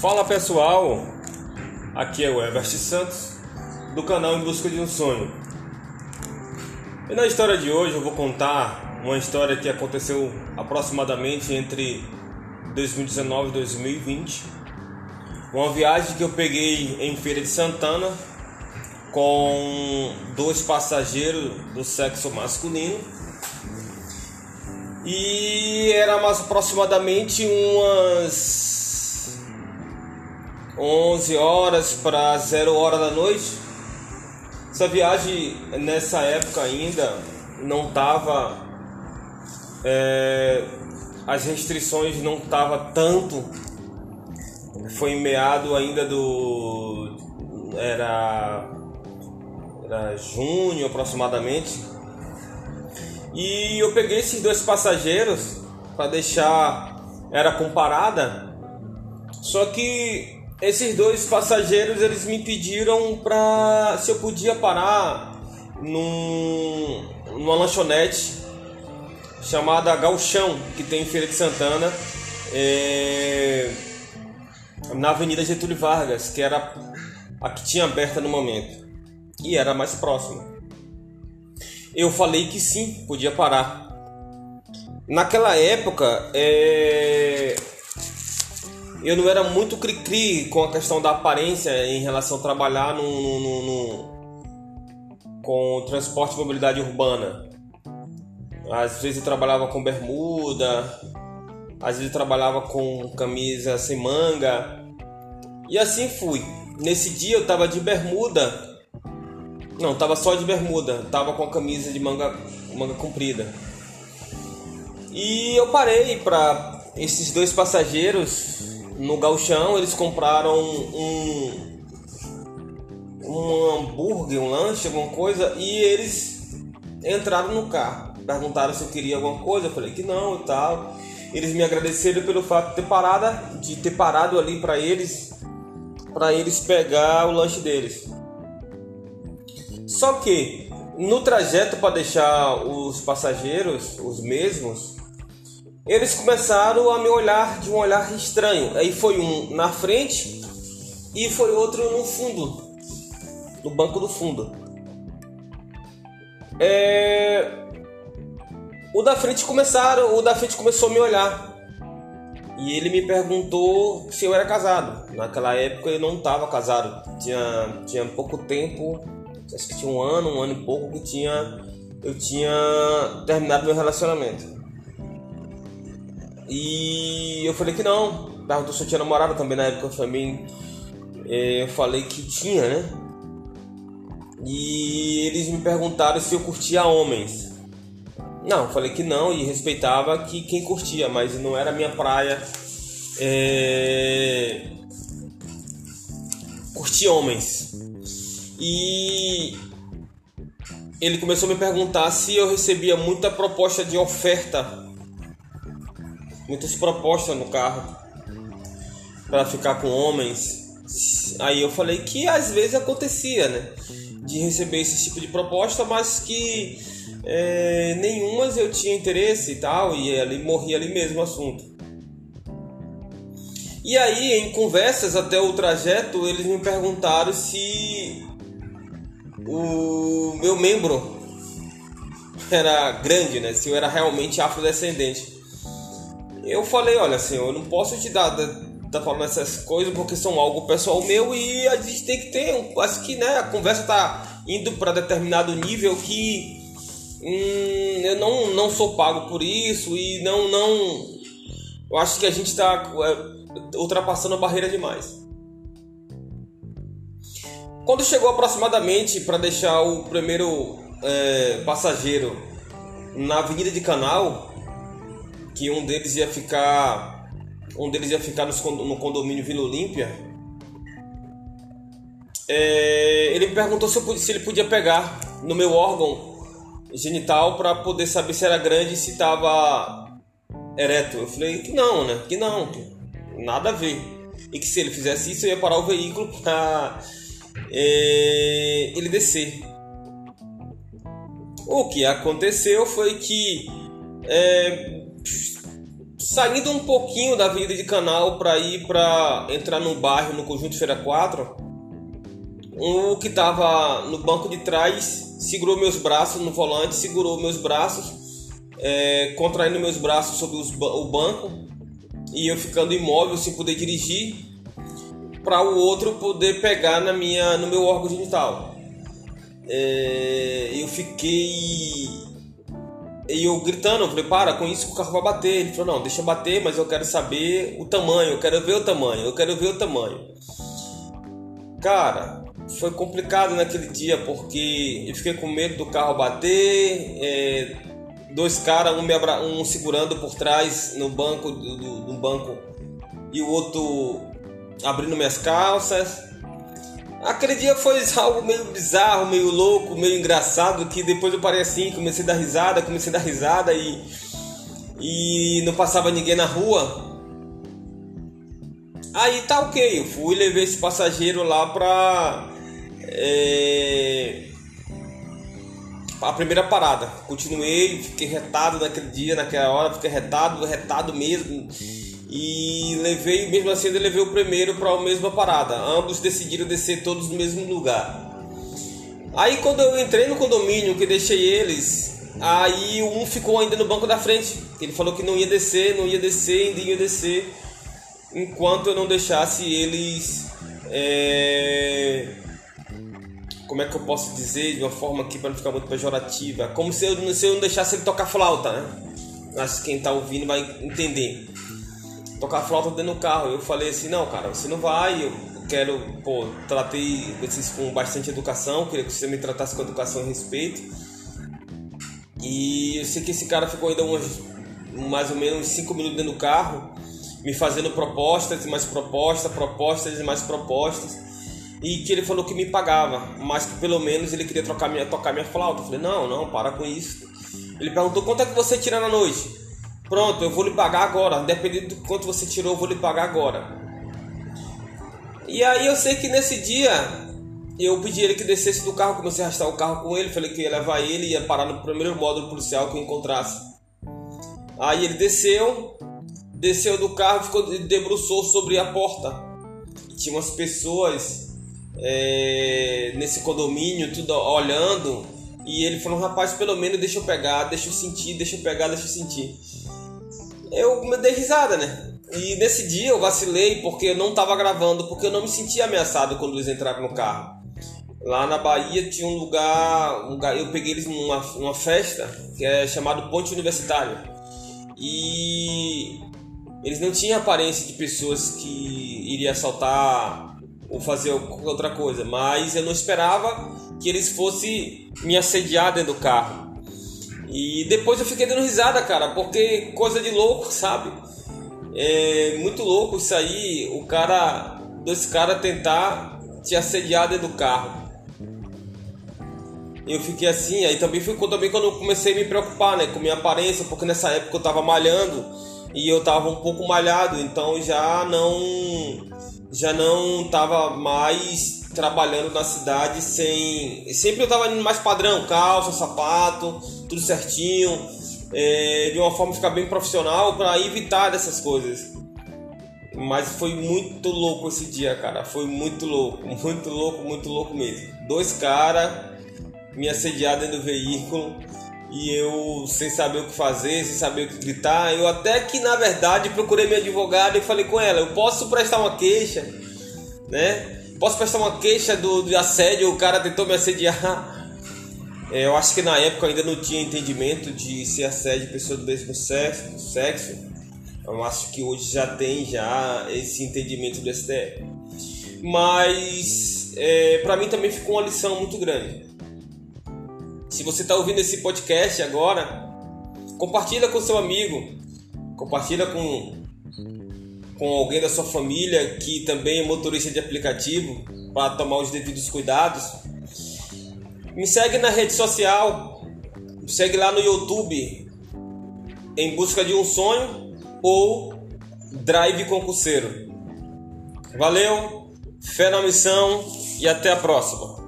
Fala pessoal, aqui é o Everest Santos do canal Em Busca de um Sonho. E na história de hoje eu vou contar uma história que aconteceu aproximadamente entre 2019 e 2020. Uma viagem que eu peguei em Feira de Santana com dois passageiros do sexo masculino. E era mais aproximadamente umas 11 horas para 0 hora da noite. Essa viagem nessa época ainda não tava é, as restrições não tava tanto. Foi em meado ainda do era era junho aproximadamente. E eu peguei esses dois passageiros para deixar era comparada. Só que esses dois passageiros eles me pediram para se eu podia parar num, numa lanchonete chamada Galchão que tem em Feira de Santana é, na Avenida Getúlio Vargas que era a que tinha aberta no momento. E era mais próxima. Eu falei que sim podia parar. Naquela época é, eu não era muito cri-cri com a questão da aparência em relação a trabalhar no, no, no, com transporte e mobilidade urbana. Às vezes eu trabalhava com bermuda, às vezes eu trabalhava com camisa sem manga. E assim fui. Nesse dia eu tava de bermuda. Não, tava só de bermuda, tava com a camisa de manga, manga comprida. E eu parei para esses dois passageiros no galchão eles compraram um um hambúrguer, um lanche, alguma coisa e eles entraram no carro. Perguntaram se eu queria alguma coisa, eu falei que não e tal. Eles me agradeceram pelo fato de ter de ter parado ali para eles para eles pegar o lanche deles. Só que no trajeto para deixar os passageiros os mesmos, eles começaram a me olhar de um olhar estranho. Aí foi um na frente e foi outro no fundo, no banco do fundo. É... O da frente começaram, o da frente começou a me olhar e ele me perguntou se eu era casado. Naquela época eu não estava casado, tinha tinha pouco tempo, acho que tinha um ano, um ano e pouco que tinha eu tinha terminado meu relacionamento. E eu falei que não. Perguntou se eu tinha namorada também na época também. Eu falei que tinha, né? E eles me perguntaram se eu curtia homens. Não, falei que não e respeitava que quem curtia, mas não era minha praia. É... Curtir homens. E ele começou a me perguntar se eu recebia muita proposta de oferta muitas propostas no carro para ficar com homens. Aí eu falei que às vezes acontecia, né? De receber esse tipo de proposta, mas que é, nenhumas eu tinha interesse e tal, e ali morria ali mesmo o assunto. E aí, em conversas até o trajeto, eles me perguntaram se o meu membro era grande, né? Se eu era realmente afrodescendente. Eu falei, olha assim, eu não posso te dar tá falando essas coisas porque são algo pessoal meu e a gente tem que ter, acho que né, a conversa tá indo para determinado nível que hum, eu não, não sou pago por isso e não não eu acho que a gente está é, ultrapassando a barreira demais. Quando chegou aproximadamente para deixar o primeiro é, passageiro na Avenida de Canal, que um deles ia ficar um deles ia ficar no condomínio Vila Olímpia. É, ele me perguntou se, eu, se, ele podia pegar no meu órgão genital para poder saber se era grande e se estava ereto. Eu falei que não, né? Que não, nada a ver. E que se ele fizesse isso, eu ia parar o veículo para é, ele descer. O que aconteceu foi que é, Saindo um pouquinho da vida de canal para ir para entrar no bairro no conjunto Feira 4, o que estava no banco de trás segurou meus braços no volante, segurou meus braços, é, contraindo meus braços sobre os, o banco e eu ficando imóvel sem poder dirigir, para o outro poder pegar na minha, no meu órgão genital. É, eu fiquei e eu gritando, eu falei, para com isso que o carro vai bater. Ele falou, não, deixa bater, mas eu quero saber o tamanho, eu quero ver o tamanho, eu quero ver o tamanho. Cara, foi complicado naquele dia porque eu fiquei com medo do carro bater. É, dois caras, um, me abra... um segurando por trás no banco do, do, banco e o outro abrindo minhas calças. Aquele dia foi algo meio bizarro, meio louco, meio engraçado, que depois eu parei assim, comecei a dar risada, comecei a dar risada e, e não passava ninguém na rua. Aí tá ok, eu fui levei esse passageiro lá pra é... A primeira parada, continuei, fiquei retado naquele dia, naquela hora, fiquei retado, retado mesmo. E levei, mesmo assim, eu levei o primeiro para a mesma parada. Ambos decidiram descer todos no mesmo lugar. Aí quando eu entrei no condomínio, que deixei eles, aí um ficou ainda no banco da frente. Ele falou que não ia descer, não ia descer, ainda ia descer, enquanto eu não deixasse eles é como é que eu posso dizer de uma forma aqui para não ficar muito pejorativa, como se eu, se eu não deixasse ele tocar flauta, né? Acho que quem tá ouvindo vai entender. Tocar flauta dentro do carro. Eu falei assim, não, cara, você não vai, eu quero, pô, tratei vocês com bastante educação, queria que você me tratasse com educação e respeito. E eu sei que esse cara ficou ainda uns, mais ou menos 5 minutos dentro do carro, me fazendo propostas e mais propostas, propostas e mais propostas e que ele falou que me pagava, mas que pelo menos ele queria trocar minha, tocar minha flauta. Eu falei, não, não, para com isso. Ele perguntou quanto é que você tira na noite. Pronto, eu vou lhe pagar agora. Dependendo do quanto você tirou, eu vou lhe pagar agora. E aí eu sei que nesse dia eu pedi ele que descesse do carro, comecei a arrastar o carro com ele, falei que ia levar ele, ia parar no primeiro módulo policial que eu encontrasse. Aí ele desceu, desceu do carro, ficou debruçou sobre a porta. E tinha umas pessoas é, nesse condomínio, tudo olhando. E ele falou: rapaz, pelo menos deixa eu pegar, deixa eu sentir, deixa eu pegar, deixa eu sentir. Eu me dei risada, né? E nesse dia eu vacilei porque eu não estava gravando, porque eu não me sentia ameaçado quando eles entraram no carro. Lá na Bahia tinha um lugar, um lugar eu peguei eles numa, numa festa que é chamado Ponte Universitário. E eles não tinham aparência de pessoas que iriam assaltar ou fazer outra coisa, mas eu não esperava que eles fossem me assediar dentro do carro. E depois eu fiquei dando risada, cara, porque coisa de louco, sabe? É muito louco isso aí, o cara, dois caras tentar te assediar dentro do carro. Eu fiquei assim, aí também ficou também quando eu comecei a me preocupar, né, com minha aparência, porque nessa época eu tava malhando e eu tava um pouco malhado, então já não já não estava mais trabalhando na cidade sem. Sempre eu indo mais padrão, calça, sapato, tudo certinho, é, de uma forma ficar bem profissional para evitar dessas coisas. Mas foi muito louco esse dia, cara. Foi muito louco, muito louco, muito louco mesmo. Dois caras me assediaram dentro do veículo e eu sem saber o que fazer, sem saber o que gritar. Eu até que na verdade procurei minha advogada e falei com ela: eu posso prestar uma queixa, né? Posso prestar uma queixa do, do assédio? O cara tentou me assediar. É, eu acho que na época ainda não tinha entendimento de se assédio pessoa do mesmo sexo. sexo. Eu acho que hoje já tem já esse entendimento do STF. Mas é, para mim também ficou uma lição muito grande se você está ouvindo esse podcast agora, compartilha com seu amigo, compartilha com, com alguém da sua família que também é motorista de aplicativo para tomar os devidos cuidados. Me segue na rede social, me segue lá no YouTube em busca de um sonho ou Drive Concurseiro. Valeu, fé na missão e até a próxima.